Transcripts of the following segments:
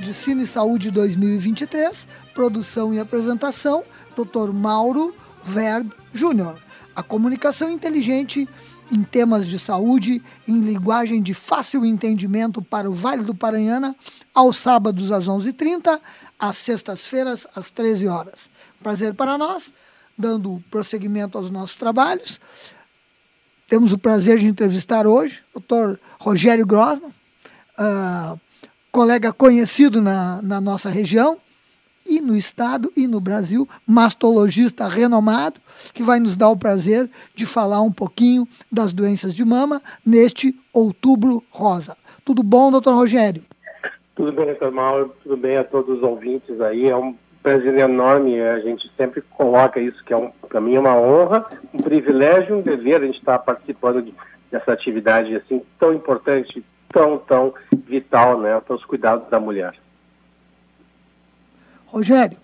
Medicina e Saúde 2023, produção e apresentação, Dr. Mauro Verb Júnior. A comunicação inteligente em temas de saúde, em linguagem de fácil entendimento para o Vale do Paranhana, aos sábados às 11h30, às sextas-feiras às 13 horas. Prazer para nós, dando prosseguimento aos nossos trabalhos. Temos o prazer de entrevistar hoje o Dr. Rogério Grossman, uh, colega conhecido na, na nossa região e no estado e no Brasil, mastologista renomado, que vai nos dar o prazer de falar um pouquinho das doenças de mama neste outubro rosa. Tudo bom, doutor Rogério? Tudo bem, doutor Mauro, tudo bem a todos os ouvintes aí. É um prazer enorme, a gente sempre coloca isso, que é um, para mim é uma honra, um privilégio, um dever a gente estar participando de, dessa atividade assim tão importante tão, tão vital né, para os cuidados da mulher. Rogério,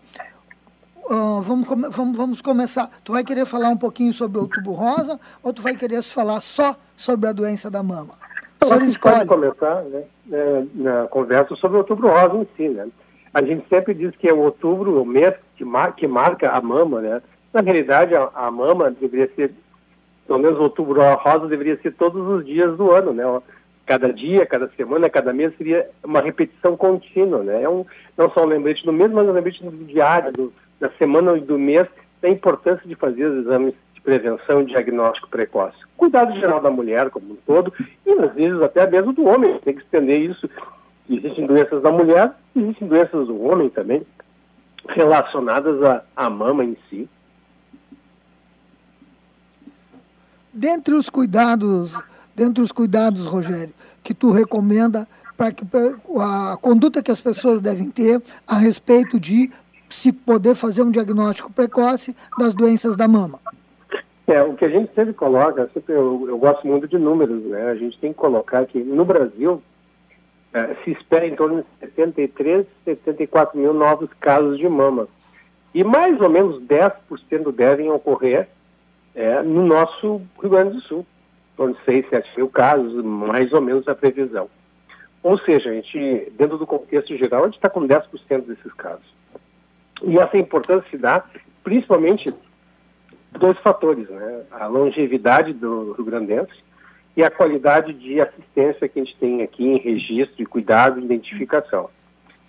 uh, vamos, come vamos, vamos começar. Tu vai querer falar um pouquinho sobre o outubro rosa ou tu vai querer falar só sobre a doença da mama? O senhor escolhe. Pode começar né, é, na conversa sobre o outubro rosa em si, né? A gente sempre diz que é o outubro, o mês que, mar que marca a mama, né? Na realidade, a, a mama deveria ser, pelo menos outubro rosa deveria ser todos os dias do ano, né? Cada dia, cada semana, cada mês seria uma repetição contínua, né? É um, não só um lembrete do mês, mas um lembrete do diário, do, da semana e do mês, da importância de fazer os exames de prevenção e diagnóstico precoce. Cuidado geral da mulher como um todo, e às vezes até mesmo do homem, tem que estender isso. Existem doenças da mulher, existem doenças do homem também, relacionadas à, à mama em si. Dentre os cuidados, dentre os cuidados, Rogério, que tu recomenda para que a conduta que as pessoas devem ter a respeito de se poder fazer um diagnóstico precoce das doenças da mama? É, o que a gente sempre coloca, sempre eu, eu gosto muito de números, né? A gente tem que colocar que no Brasil é, se espera em torno de 73, 74 mil novos casos de mama. E mais ou menos 10% devem ocorrer é, no nosso Rio Grande do Sul. Torno de 6, 7 mil casos, mais ou menos a previsão. Ou seja, a gente, dentro do contexto geral, a gente está com 10% desses casos. E essa importância se dá principalmente dois fatores, né? A longevidade do Rio Grandense e a qualidade de assistência que a gente tem aqui em registro, de cuidado e identificação.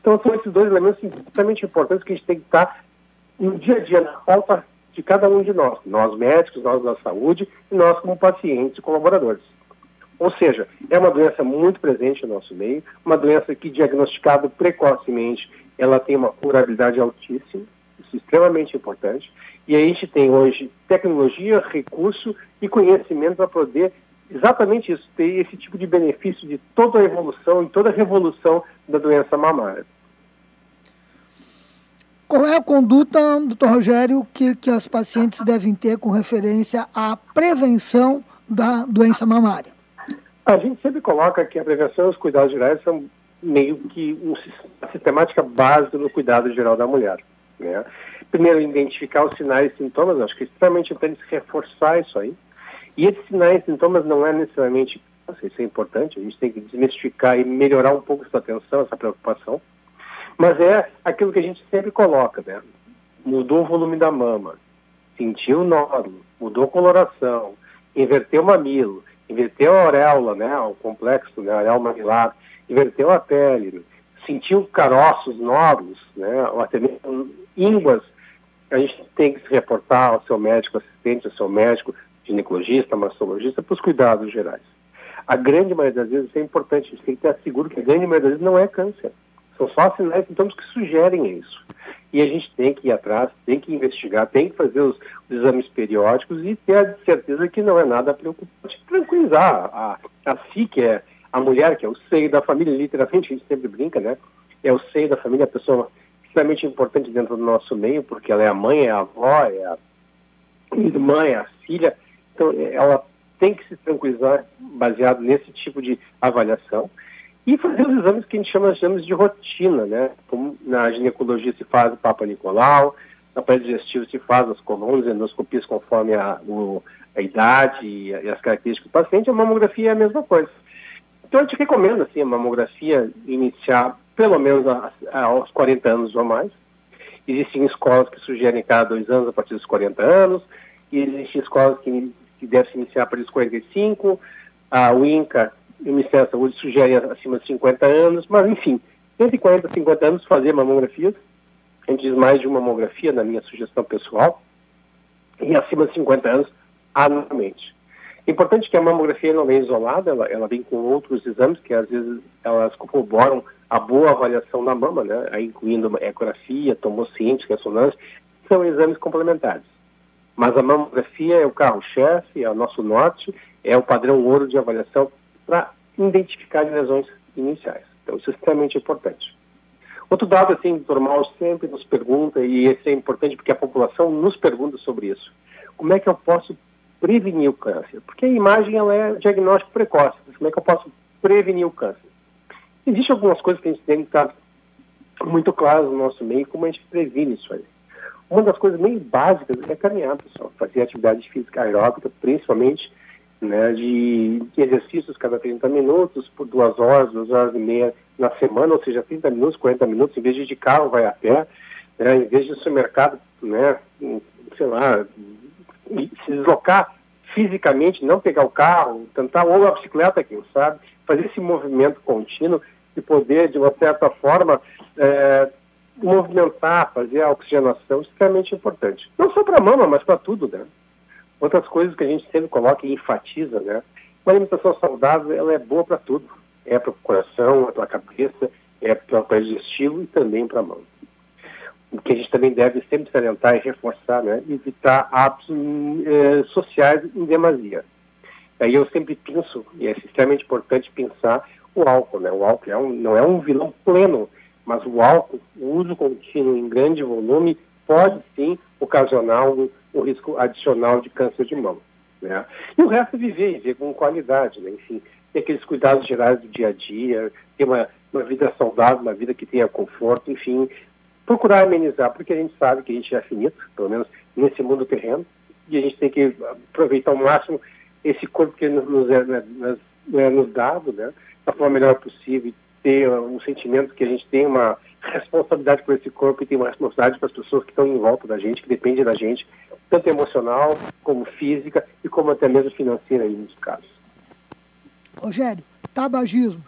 Então são esses dois elementos extremamente importantes que a gente tem que estar no dia a dia, na pauta de cada um de nós, nós médicos, nós da saúde e nós como pacientes e colaboradores. Ou seja, é uma doença muito presente no nosso meio, uma doença que diagnosticada precocemente ela tem uma curabilidade altíssima, isso é extremamente importante. E a gente tem hoje tecnologia, recurso e conhecimento para poder exatamente isso, ter esse tipo de benefício de toda a evolução e toda a revolução da doença mamária. Qual é a conduta, doutor Rogério, que, que as pacientes devem ter com referência à prevenção da doença mamária? A gente sempre coloca que a prevenção e os cuidados gerais são meio que uma sistemática básica no cuidado geral da mulher. Né? Primeiro, identificar os sinais e sintomas, acho que é extremamente importante reforçar isso aí. E esses sinais e sintomas não é necessariamente, isso é importante, a gente tem que desmistificar e melhorar um pouco essa atenção, essa preocupação, mas é aquilo que a gente sempre coloca, né? Mudou o volume da mama, sentiu o nódulo, mudou a coloração, inverteu o mamilo, inverteu a auréola, né, o complexo, né, auréola mamilar, inverteu a pele, sentiu caroços, nódulos, né, ou até mesmo ínguas, a gente tem que se reportar ao seu médico assistente, ao seu médico ginecologista, mastologista, para os cuidados gerais. A grande maioria das vezes, isso é importante, a gente tem que ter seguro que a grande maioria das vezes não é câncer. São só sinais e sintomas que sugerem isso. E a gente tem que ir atrás, tem que investigar, tem que fazer os, os exames periódicos e ter a certeza que não é nada preocupante. Tranquilizar a, a si, que é a mulher, que é o seio da família, literalmente, a gente sempre brinca, né? É o seio da família, a pessoa extremamente importante dentro do nosso meio, porque ela é a mãe, é a avó, é a irmã, é a filha. Então, ela tem que se tranquilizar baseado nesse tipo de avaliação e fazer os exames que a gente chama de exames de rotina, né? Como na ginecologia se faz o Papa Nicolau, na aparelho digestivo se faz as colunas, endoscopias conforme a, o, a idade e, e, as características do paciente, a mamografia é a mesma coisa. Então a gente recomenda assim, a mamografia iniciar pelo menos a, a, aos 40 anos ou mais. Existem escolas que sugerem cada dois anos a partir dos 40 anos, e existem escolas que, que devem se iniciar a partir dos 45, a INCA da Saúde sugere acima de 50 anos, mas enfim, entre 40 e 50 anos fazer mamografias, a gente diz mais de uma mamografia na minha sugestão pessoal, e acima de 50 anos, anualmente. Importante que a mamografia não vem isolada, ela, ela vem com outros exames que às vezes elas corroboram a boa avaliação da mama, né, incluindo ecografia, tomocinte, ressonância, são exames complementares. Mas a mamografia é o carro-chefe, é o nosso norte, é o padrão ouro de avaliação para identificar lesões iniciais. Então, isso é extremamente importante. Outro dado, assim, Mauro sempre nos pergunta, e esse é importante porque a população nos pergunta sobre isso. Como é que eu posso prevenir o câncer? Porque a imagem ela é diagnóstico precoce. Como é que eu posso prevenir o câncer? Existem algumas coisas que a gente tem que estar muito claras no nosso meio como a gente previne isso aí. Uma das coisas meio básicas é caminhar, pessoal, fazer atividade física aeróbica, principalmente né, de exercícios cada 30 minutos, por duas horas, duas horas e meia na semana, ou seja, 30 minutos, 40 minutos, em vez de de carro, vai a pé, né, em vez de supermercado, né, sei lá, se deslocar fisicamente, não pegar o carro, tentar ou a bicicleta, quem sabe, fazer esse movimento contínuo e poder, de uma certa forma, é, movimentar, fazer a oxigenação, extremamente importante. Não só para a mama, mas para tudo, né? Outras coisas que a gente sempre coloca e enfatiza, né? Uma alimentação saudável, ela é boa para tudo. É para o coração, é para a cabeça, é para o digestivo e também para a mão. O que a gente também deve sempre salientar e reforçar, né? Evitar hábitos eh, sociais em demasia. Aí eu sempre penso, e é extremamente importante pensar o álcool, né? O álcool é um, não é um vilão pleno, mas o álcool, o uso contínuo em grande volume, pode sim ocasionar um, risco adicional de câncer de mama. Né? E o resto é viver, viver com qualidade, né? enfim, ter aqueles cuidados gerais do dia a dia, ter uma, uma vida saudável, uma vida que tenha conforto, enfim, procurar amenizar, porque a gente sabe que a gente é finito, pelo menos nesse mundo terreno, e a gente tem que aproveitar ao máximo esse corpo que nos, é, nos, é nos dado, né, da forma melhor possível, ter um sentimento que a gente tem uma responsabilidade por esse corpo e tem uma responsabilidade para as pessoas que estão em volta da gente, que dependem da gente, tanto emocional como física e como até mesmo financeira em muitos casos. Rogério, tabagismo.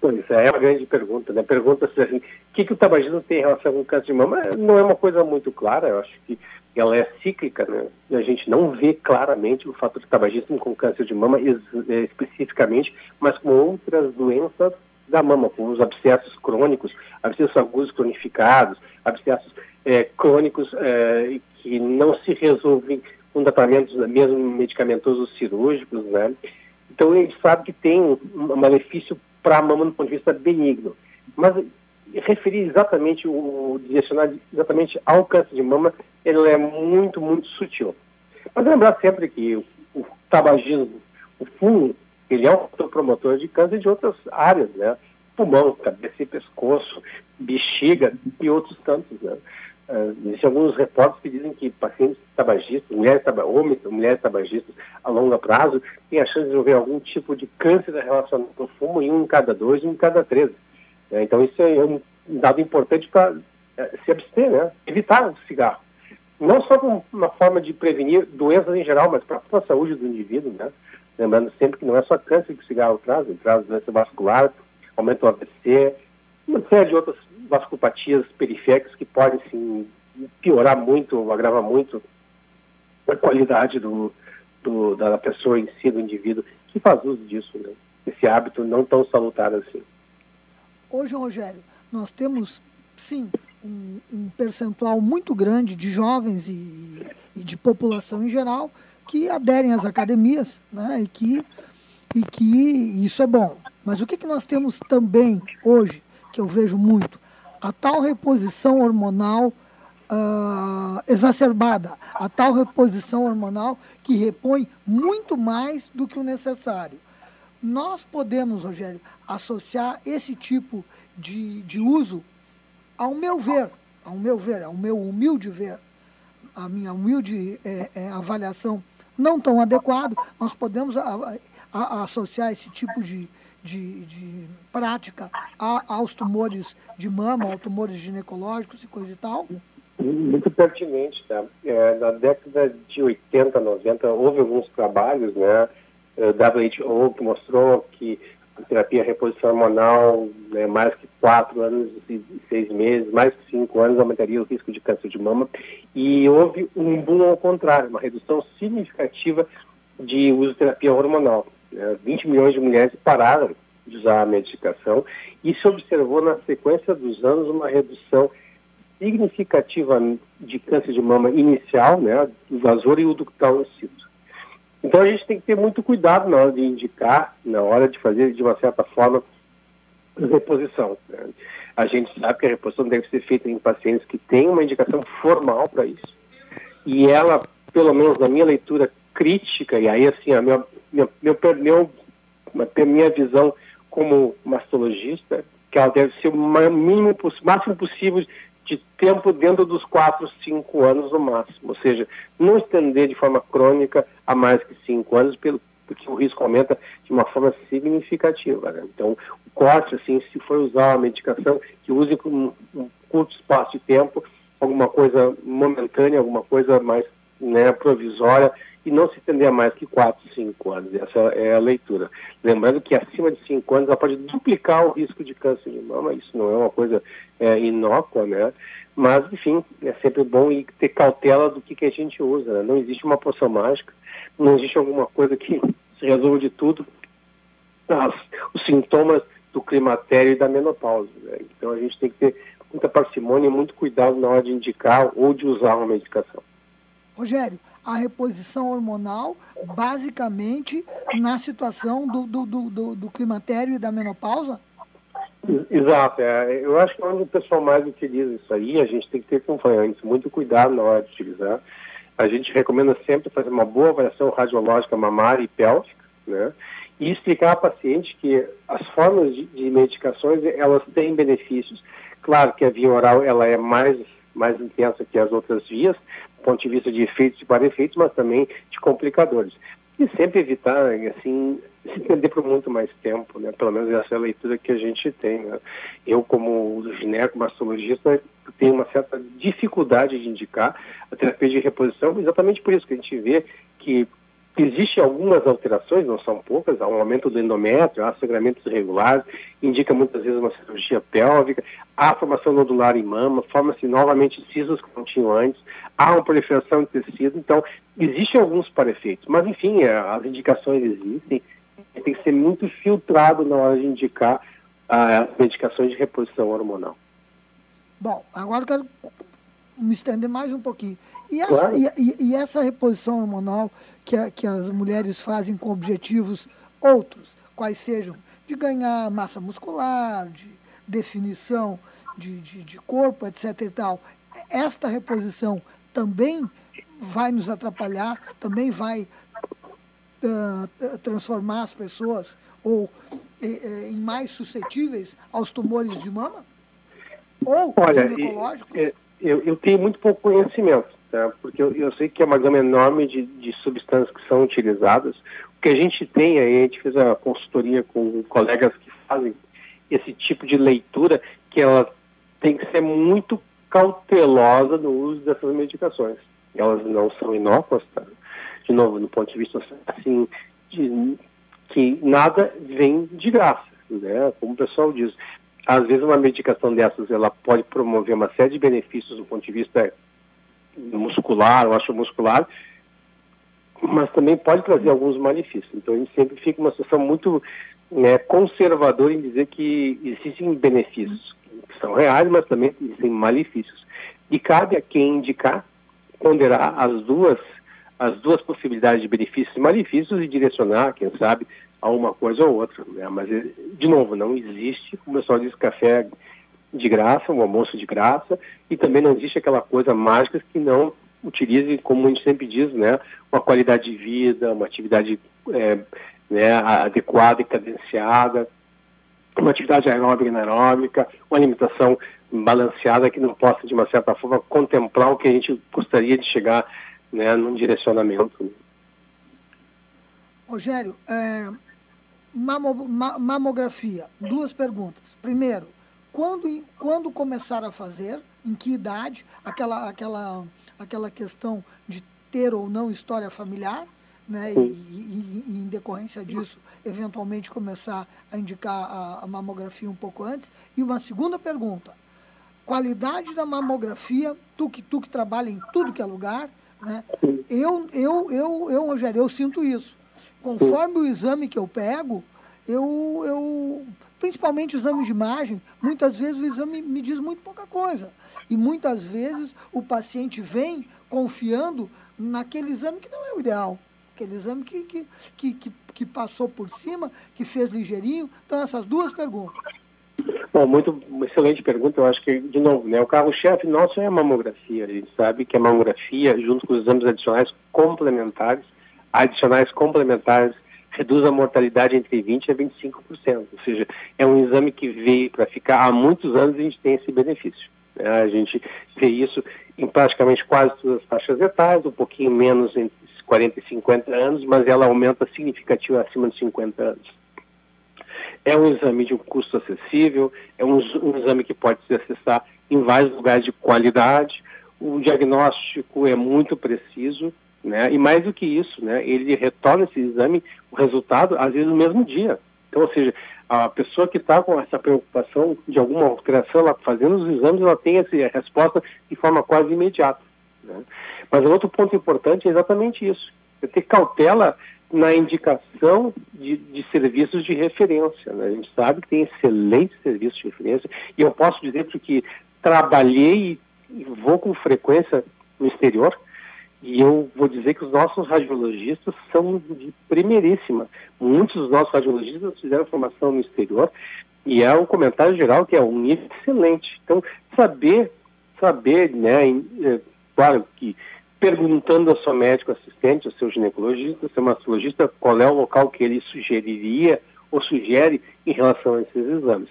Pois é, é uma grande pergunta, né? Pergunta-se assim, o que, que o tabagismo tem em relação com o câncer de mama? Não é uma coisa muito clara, eu acho que ela é cíclica, né? E a gente não vê claramente o fator de tabagismo com câncer de mama é, especificamente, mas com outras doenças da mama, com os abscessos crônicos, abscessos agudos cronificados, abscessos é, crônicos é, que não se resolvem com tratamentos mesmo medicamentosos cirúrgicos, né? Então a gente sabe que tem um malefício para a mama do ponto de vista benigno. Mas referir exatamente, o direcionar exatamente ao câncer de mama, ele é muito, muito sutil. Mas lembrar sempre que o, o tabagismo, o fumo, ele é um promotor de câncer de outras áreas, né? Pulmão, cabeça e pescoço, bexiga e outros tantos, né? Uh, existem alguns reportes que dizem que pacientes tabagistas, mulheres, taba homens, mulheres tabagistas a longo prazo, têm a chance de desenvolver algum tipo de câncer relacionado com o fumo em um em cada dois, um em cada três. Né? Então isso é um dado importante para é, se abster, né? evitar o cigarro. Não só como uma forma de prevenir doenças em geral, mas para a saúde do indivíduo, né? Lembrando sempre que não é só câncer que o cigarro traz, ele traz doença vascular, aumenta o AVC, uma série de outras vasculopatias periféricas que podem sim piorar muito ou agravar muito a qualidade do, do, da pessoa em si, do indivíduo, que faz uso disso, né? esse hábito não tão salutar assim. Hoje, Rogério, nós temos, sim, um, um percentual muito grande de jovens e, e, de população em geral que aderem às academias, né? E que, e que isso é bom. Mas o que, que nós temos também hoje, que eu vejo muito? A tal reposição hormonal uh, exacerbada, a tal reposição hormonal que repõe muito mais do que o necessário. Nós podemos, Rogério, associar esse tipo de, de uso, ao meu ver, ao meu ver, ao meu humilde ver, a minha humilde é, é, avaliação não tão adequado, nós podemos a, a, a associar esse tipo de, de, de prática a, aos tumores de mama, aos tumores ginecológicos e coisa e tal? Muito pertinente, tá? É, na década de 80, 90, houve alguns trabalhos, né? WHO que mostrou que terapia reposição hormonal, né, mais que quatro anos e seis meses, mais que cinco anos, aumentaria o risco de câncer de mama. E houve um boom ao contrário, uma redução significativa de uso de terapia hormonal. Né? 20 milhões de mulheres pararam de usar a medicação e se observou na sequência dos anos uma redução significativa de câncer de mama inicial, né, do vasor e o ductal in situ. Então a gente tem que ter muito cuidado na hora de indicar, na hora de fazer, de uma certa forma, reposição. Né? A gente sabe que a reposição deve ser feita em pacientes que têm uma indicação formal para isso. E ela, pelo menos na minha leitura crítica, e aí assim, a minha, minha, meu, meu, minha visão como mastologista, que ela deve ser o mínimo, máximo possível de tempo dentro dos 4, 5 anos no máximo. Ou seja, não estender de forma crônica a mais que 5 anos, pelo, porque o risco aumenta de uma forma significativa. Né? Então, o corte, assim, se for usar uma medicação, que use por um curto espaço de tempo, alguma coisa momentânea, alguma coisa mais né, provisória, e não se estender a mais que 4, 5 anos. Essa é a leitura. Lembrando que acima de 5 anos ela pode duplicar o risco de câncer de mama, isso não é uma coisa é, inócua, né? Mas, enfim, é sempre bom ter cautela do que, que a gente usa. Né? Não existe uma poção mágica, não existe alguma coisa que se resolva de tudo. As, os sintomas do climatério e da menopausa. Né? Então a gente tem que ter muita parcimônia e muito cuidado na hora de indicar ou de usar uma medicação. Rogério, a reposição hormonal basicamente na situação do, do, do, do climatério e da menopausa? Exato, é, eu acho que é onde o pessoal mais utiliza isso aí, a gente tem que ter acompanhantes, muito cuidado na hora de utilizar. A gente recomenda sempre fazer uma boa avaliação radiológica mamária e pélvica, né? E explicar ao paciente que as formas de, de medicações, elas têm benefícios. Claro que a via oral, ela é mais, mais intensa que as outras vias, do ponto de vista de efeitos e para efeitos, mas também de complicadores. E sempre evitar, assim, se entender por muito mais tempo, né? Pelo menos essa é a leitura que a gente tem. Né? Eu, como gineco-mastologista, tenho uma certa dificuldade de indicar a terapia de reposição, exatamente por isso que a gente vê que Existem algumas alterações, não são poucas, há um aumento do endométrio, há sangramentos irregulares, indica muitas vezes uma cirurgia pélvica, há formação nodular em mama, forma-se novamente cisas que não tinham antes, há uma proliferação de tecido, então existem alguns parefeitos, mas enfim, é, as indicações existem, tem que ser muito filtrado na hora de indicar as medicações de reposição hormonal. Bom, agora eu quero me estender mais um pouquinho. E essa, claro. e, e, e essa reposição hormonal que, a, que as mulheres fazem com objetivos outros, quais sejam de ganhar massa muscular, de definição de, de, de corpo, etc. e tal, esta reposição também vai nos atrapalhar, também vai uh, transformar as pessoas ou em mais suscetíveis aos tumores de mama? Ou Olha, ginecológicos? Eu, eu tenho muito pouco conhecimento tá? porque eu, eu, sei que é uma gama enorme de, de substâncias que são utilizadas. O que a gente tem aí, a gente fez a consultoria com colegas que fazem esse tipo de leitura, que ela tem que ser muito cautelosa no uso dessas medicações. Elas não são inócuas, tá? de novo, no ponto de vista assim, de, que nada vem de graça, né? Como o pessoal diz, às vezes uma medicação dessas ela pode promover uma série de benefícios do ponto de vista muscular, ou muscular, mas também pode trazer alguns malefícios. Então a gente sempre fica uma situação muito né, conservadora em dizer que existem benefícios que são reais, mas também existem malefícios. E cabe a quem indicar ponderar as duas as duas possibilidades de benefícios e malefícios e direcionar, quem sabe, a uma coisa ou outra. Né? Mas, de novo, não existe, como o pessoal diz, café de graça, um almoço de graça, e também não existe aquela coisa mágica que não utilize, como a gente sempre diz, né, uma qualidade de vida, uma atividade é, né, adequada e cadenciada, uma atividade aeróbica e anaeróbica, uma alimentação balanceada que não possa, de uma certa forma, contemplar o que a gente gostaria de chegar né, num direcionamento. Rogério, é, mamografia, duas perguntas. Primeiro, quando, quando começar a fazer, em que idade, aquela, aquela, aquela questão de ter ou não história familiar, né, e, e, e, em decorrência disso, eventualmente começar a indicar a, a, mamografia um pouco antes. E uma segunda pergunta: qualidade da mamografia, tu que, tu que trabalha em tudo que é lugar, né, eu, eu, eu, eu, Rogério, eu sinto isso. Conforme o exame que eu pego, eu, eu principalmente exames de imagem, muitas vezes o exame me diz muito pouca coisa. E muitas vezes o paciente vem confiando naquele exame que não é o ideal. Aquele exame que, que, que, que, que passou por cima, que fez ligeirinho. Então, essas duas perguntas. Bom, muito excelente pergunta. Eu acho que, de novo, né, o carro-chefe nosso é a mamografia. A gente sabe que a mamografia, junto com os exames adicionais complementares, adicionais complementares reduz a mortalidade entre 20% a 25%. Ou seja, é um exame que veio para ficar há muitos anos a gente tem esse benefício. Né? A gente vê isso em praticamente quase todas as faixas etárias, um pouquinho menos entre 40 e 50 anos, mas ela aumenta significativamente acima de 50 anos. É um exame de um custo acessível, é um, um exame que pode se acessar em vários lugares de qualidade, o diagnóstico é muito preciso, né? E mais do que isso, né? Ele retorna esse exame, o resultado, às vezes no mesmo dia. Então, ou seja, a pessoa que está com essa preocupação de alguma alteração, ela fazendo os exames, ela tem essa resposta de forma quase imediata. Né? Mas outro ponto importante é exatamente isso: é ter cautela na indicação de, de serviços de referência. Né? A gente sabe que tem excelentes serviços de referência, e eu posso dizer porque trabalhei e vou com frequência no exterior, e eu vou dizer que os nossos radiologistas são de primeiríssima. Muitos dos nossos radiologistas fizeram formação no exterior e é um comentário geral que é um nível excelente. Então, saber, saber, né, é, claro que perguntando ao seu médico assistente, ao seu ginecologista, ao seu mastologista, qual é o local que ele sugeriria ou sugere em relação a esses exames.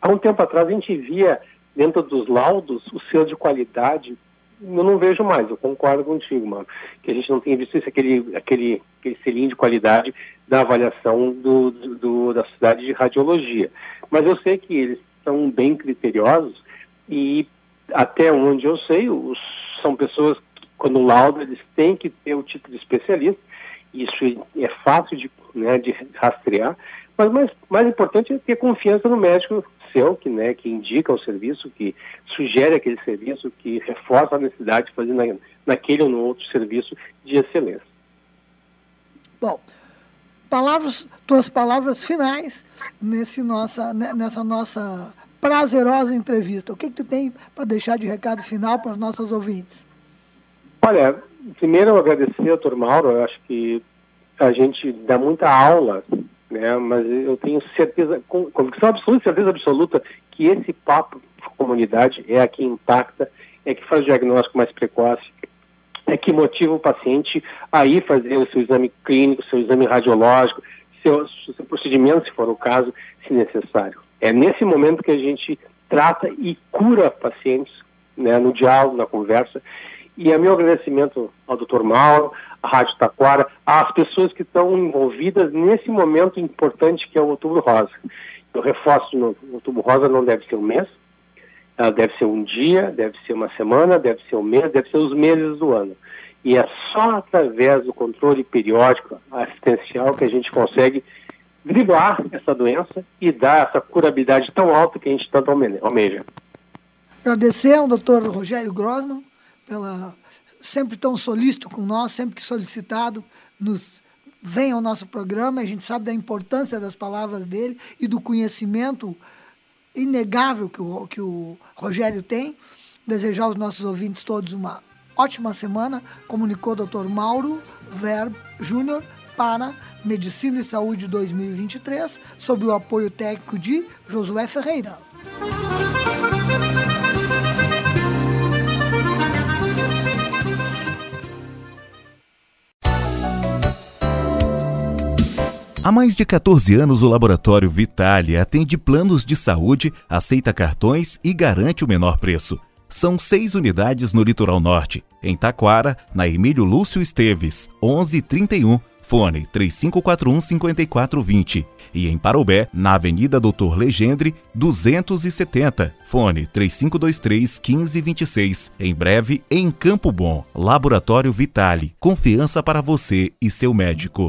Há um tempo atrás a gente via dentro dos laudos o selo de qualidade eu não vejo mais, eu concordo contigo, mano. Que a gente não tem visto isso, aquele, aquele, aquele selinho de qualidade da avaliação do, do, da sociedade de radiologia. Mas eu sei que eles são bem criteriosos e até onde eu sei, os, são pessoas que, quando lauda, eles têm que ter o título de especialista. Isso é fácil de, né, de rastrear, mas mais, mais importante é ter confiança no médico seu, que, né, que indica o serviço, que sugere aquele serviço, que reforça a necessidade de fazer na, naquele ou no outro serviço de excelência. Bom, palavras, tuas palavras finais nesse nossa, nessa nossa prazerosa entrevista. O que, que tu tem para deixar de recado final para os nossos ouvintes? Olha, primeiro eu agradecer, doutor Mauro, eu acho que a gente dá muita aula né? Mas eu tenho certeza, com convicção absoluta, certeza absoluta que esse papo de comunidade é a que impacta, é que faz o diagnóstico mais precoce, é que motiva o paciente a ir fazer o seu exame clínico, seu exame radiológico, seu, seu procedimento, se for o caso, se necessário. É nesse momento que a gente trata e cura pacientes, né, no diálogo, na conversa. E é meu agradecimento ao Dr. Mauro, a Rádio Taquara, às pessoas que estão envolvidas nesse momento importante que é o Outubro Rosa. Eu reforço, no Outubro Rosa não deve ser um mês, deve ser um dia, deve ser uma semana, deve ser um mês, deve ser os meses do ano. E é só através do controle periódico assistencial que a gente consegue driblar essa doença e dar essa curabilidade tão alta que a gente tanto almeja. Agradecer ao Dr. Rogério Grossman pela sempre tão solícito com nós, sempre que solicitado, nos vem ao nosso programa. A gente sabe da importância das palavras dele e do conhecimento inegável que o, que o Rogério tem. Desejar aos nossos ouvintes todos uma ótima semana. Comunicou o Dr. Mauro Verb Júnior para Medicina e Saúde 2023, sob o apoio técnico de Josué Ferreira. Há mais de 14 anos, o Laboratório Vitale atende planos de saúde, aceita cartões e garante o menor preço. São seis unidades no litoral norte, em Taquara, na Emílio Lúcio Esteves, 1131, fone 3541-5420. E em Parobé, na Avenida Doutor Legendre, 270, fone 3523-1526. Em breve, em Campo Bom, Laboratório Vitale. Confiança para você e seu médico.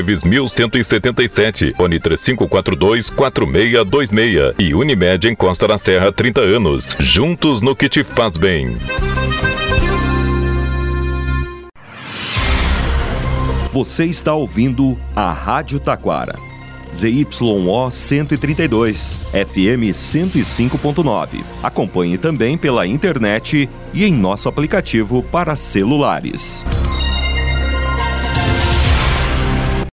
1177, Fone 3542 4626 e Unimed em Costa da Serra 30 anos. Juntos no que te faz bem. Você está ouvindo a Rádio Taquara. ZYO 132, FM 105.9. Acompanhe também pela internet e em nosso aplicativo para celulares.